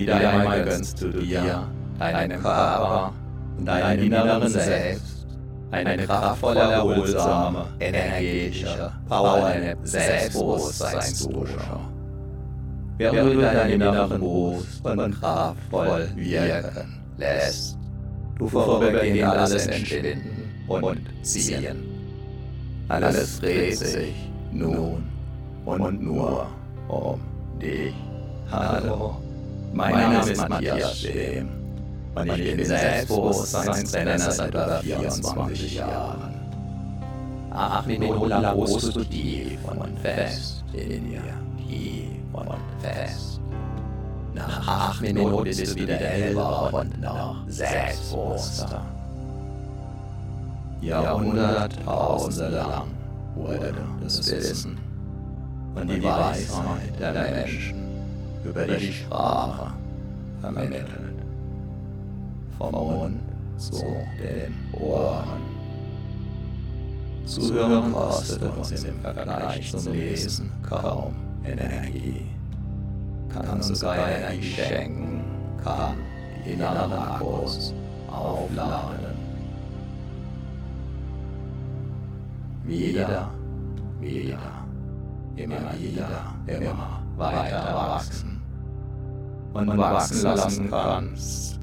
Wieder einmal gönnst du dir, deinem Körper und deinem inneren Selbst eine kraftvolle, erholsame, energetische, powernde Selbstbewusstseinsdusche. Während du deinen inneren Brust und kraftvoll wirken lässt, du vorübergehend alles entschwinden und ziehen. Alles dreht sich nun und nur um dich. Hallo, mein Name ist Matthias Schem und ich bin Selbstbewusstseinstrainer seit über 24 Jahren. Lang ruhst du tief und fest. In dir, tief und fest. Nach acht Minuten bist du wieder hellwach und noch selbstbewusster. Jahrhunderttausende lang wurde das Wissen und die Weisheit der Menschen über die Sprache vermittelt. Vom Mund zu den Ohren. Zuhören kostet uns im Vergleich zum Lesen kaum Energie. Kann uns sogar Energie schenken, kann die inneren Akkus aufladen. Wieder, wieder, immer wieder, immer weiter wachsen. Und wachsen lassen kannst.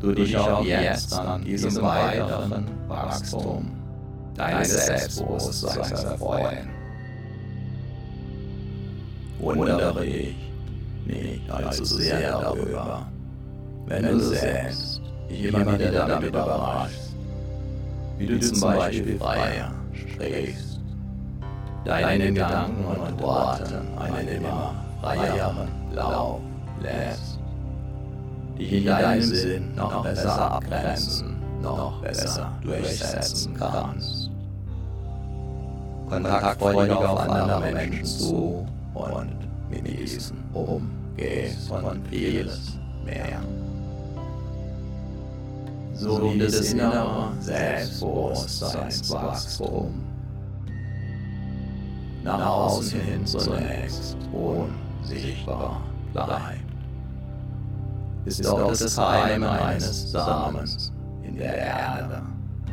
Du dich auch jetzt an diesem weiteren Wachstum deines Selbstbewusstseins erfreuen. Wundere dich nicht allzu sehr darüber, wenn du selbst wieder damit überraschst, wie du zum Beispiel freier sprichst, deinen Gedanken und Worten einen immer freieren Lauf lässt, dich in deinem Sinn noch besser abgrenzen, noch besser durchsetzen kannst. Kontaktfreudig auf andere Menschen zu und mit diesen umgehst und vieles mehr. So wie das innere Selbstbewusstseinswachstum nach außen hin zunächst unsichtbar bleibt, ist auch das Heim eines Samens in der Erde.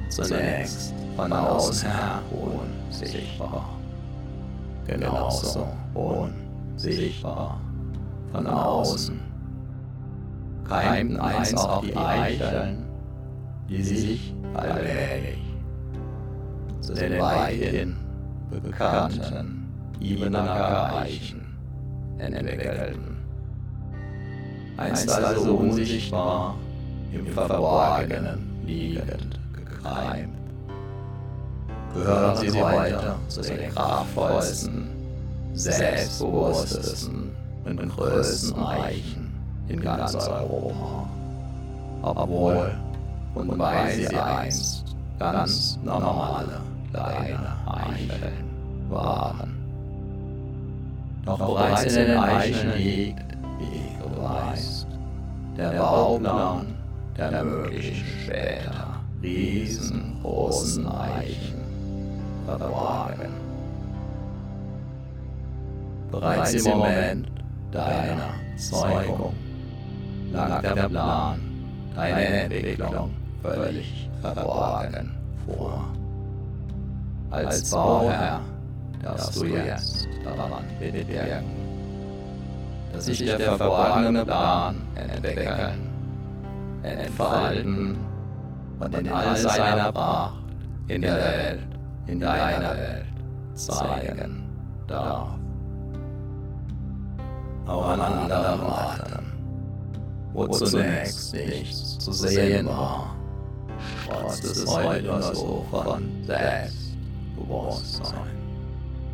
Zunächst von außen her unsichtbar. genauso unsichtbar von außen. Keimten einst auch die Eicheln, die sich allmählich zu den weithin bekannten Ibenacker Eichen entwickelten. Einst also unsichtbar im Verborgenen liegend gekreimt gehören sie weiter zu den kraftvollsten, selbstbewusstesten und größten Eichen in ganz Europa. Obwohl und weil sie einst ganz normale kleine Eicheln waren. Doch bereits in den Eicheln liegt, wie du weißt, der Bauplan der möglichen später riesengroßen Eichen verborgen. Bereits im Moment deiner Zeugung lag der Plan deiner Entwicklung völlig verborgen vor. Als Bauherr darfst du jetzt daran mitwirken, dass sich der verborgene Plan entwickeln, entfalten und in all seiner Pracht in der Welt in deiner Welt zeigen darf. Auch an anderen Orten, wo zunächst nichts zu sehen war, trotz des heute so von Selbstbewusstsein.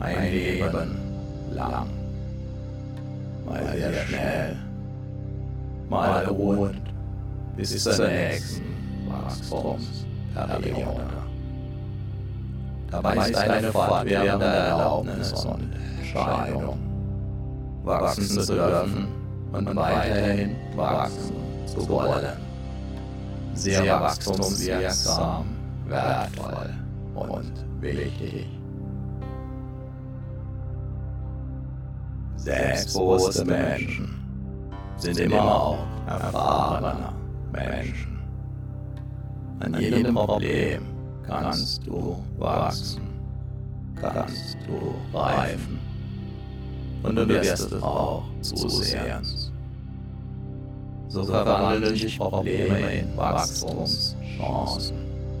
Ein Leben lang. mal sehr schnell, mal ruhend, bis zur nächsten Wachstumsperiode. Dabei ist eine fortwährende Erlaubnis und Entscheidung, wachsen zu dürfen und weiterhin wachsen zu wollen. Sehr wachstumswirksam, wertvoll und wichtig. Selbstbewusste Menschen sind immer auch erfahrene Menschen. An jedem Problem kannst du wachsen, kannst du reifen und du wirst es auch zusehen. So verwandeln sich Probleme in Wachstumschancen,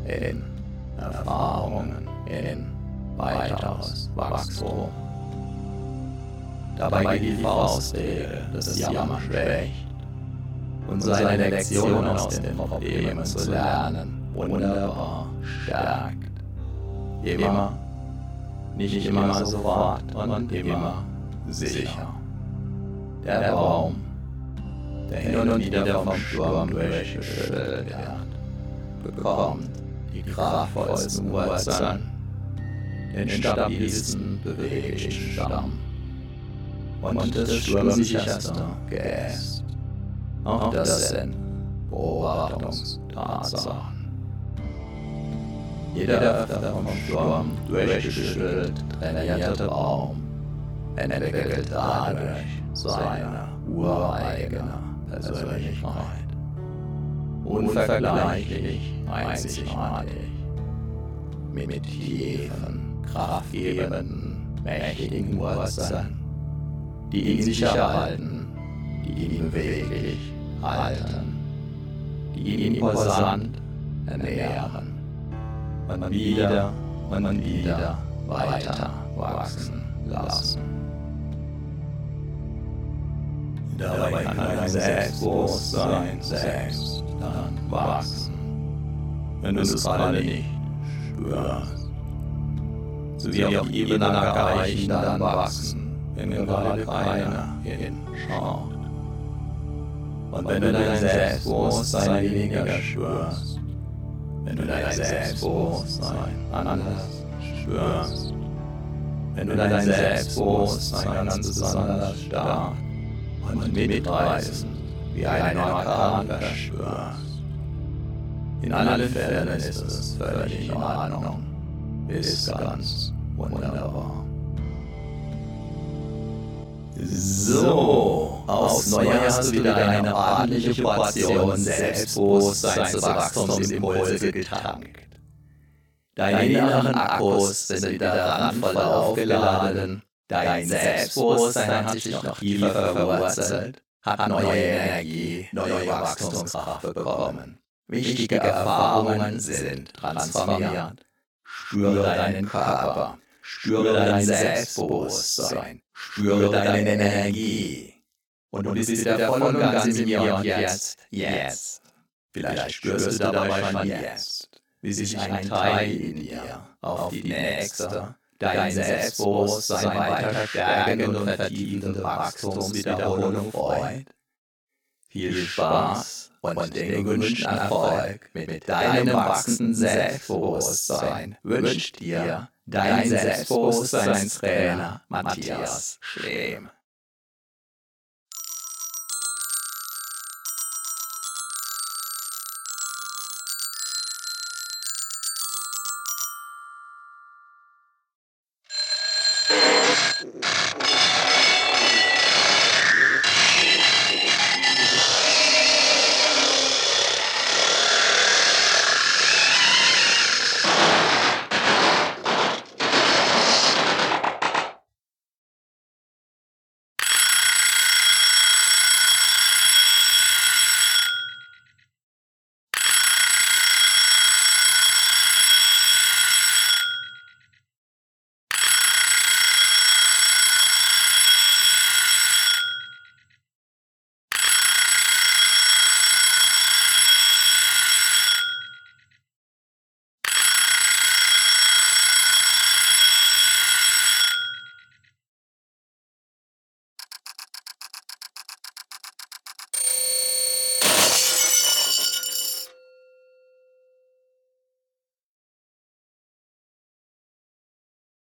in Erfahrungen, in weiteres Wachstum. Dabei geht die Faustregel des Jammer schwächt und seine Lektion aus den Problemen zu lernen. Wunderbar. Stärkt. Immer, nicht immer sofort und immer sicher. Der Baum, der hin und wieder vom Sturm durchgeschüttelt wird, bekommt die kraftvollsten Wurzeln, den stabilsten, beweglichen Stamm und das sturmsicherste Geäst. Auch das sind Beobachtungstatsachen. Jeder öfter vom Sturm durchgeschüttelt trainierte Baum entwickelt dadurch seine ureigene Persönlichkeit. Unvergleichlich, einzigartig, mit tiefen, kraftgebenden, mächtigen Wurzeln, die ihn sicher halten, die ihn beweglich halten, die ihn imposant ernähren man wieder und man wieder weiter wachsen lassen. Dabei kann dein Selbstbewusstsein selbst dann wachsen, wenn du es gerade nicht spürst. So wie auch Ebenacker dann wachsen, wenn gerade keiner hinschaut. Und wenn du dein Selbstbewusstsein weniger spürst, wenn du dein Selbstbewusstsein anders spürst, wenn du dein Selbstbewusstsein ganz besonders stark und mitreißend wie ein Orkan verspürst. In allen Fällen ist es völlig in Ordnung, ist ganz wunderbar. So, aufs Neue hast du wieder eine ordentliche Portion Selbstbewusstseinswachstumsimpulse getankt. Deine inneren Akkus sind wieder randvoll aufgeladen. Dein Selbstbewusstsein hat sich noch tiefer verwurzelt, hat neue Energie, neue Wachstumskraft bekommen. Wichtige Erfahrungen sind transformiert. Spüre deinen Körper, spüre dein Selbstbewusstsein, Spüre deine Energie. Und du bist wieder voll und ganz in mir und jetzt, jetzt. Vielleicht spürst du dabei schon jetzt, wie sich ein Teil in dir auf die nächste, dein Selbstbewusstsein weiter stärkende und vertiefende Wachstumswiederholung freut. Viel Spaß und den gewünschten Erfolg mit deinem wachsenden Selbstbewusstsein wünscht dir Dein Selbstbewusstseinstrainer Matthias Schlehm.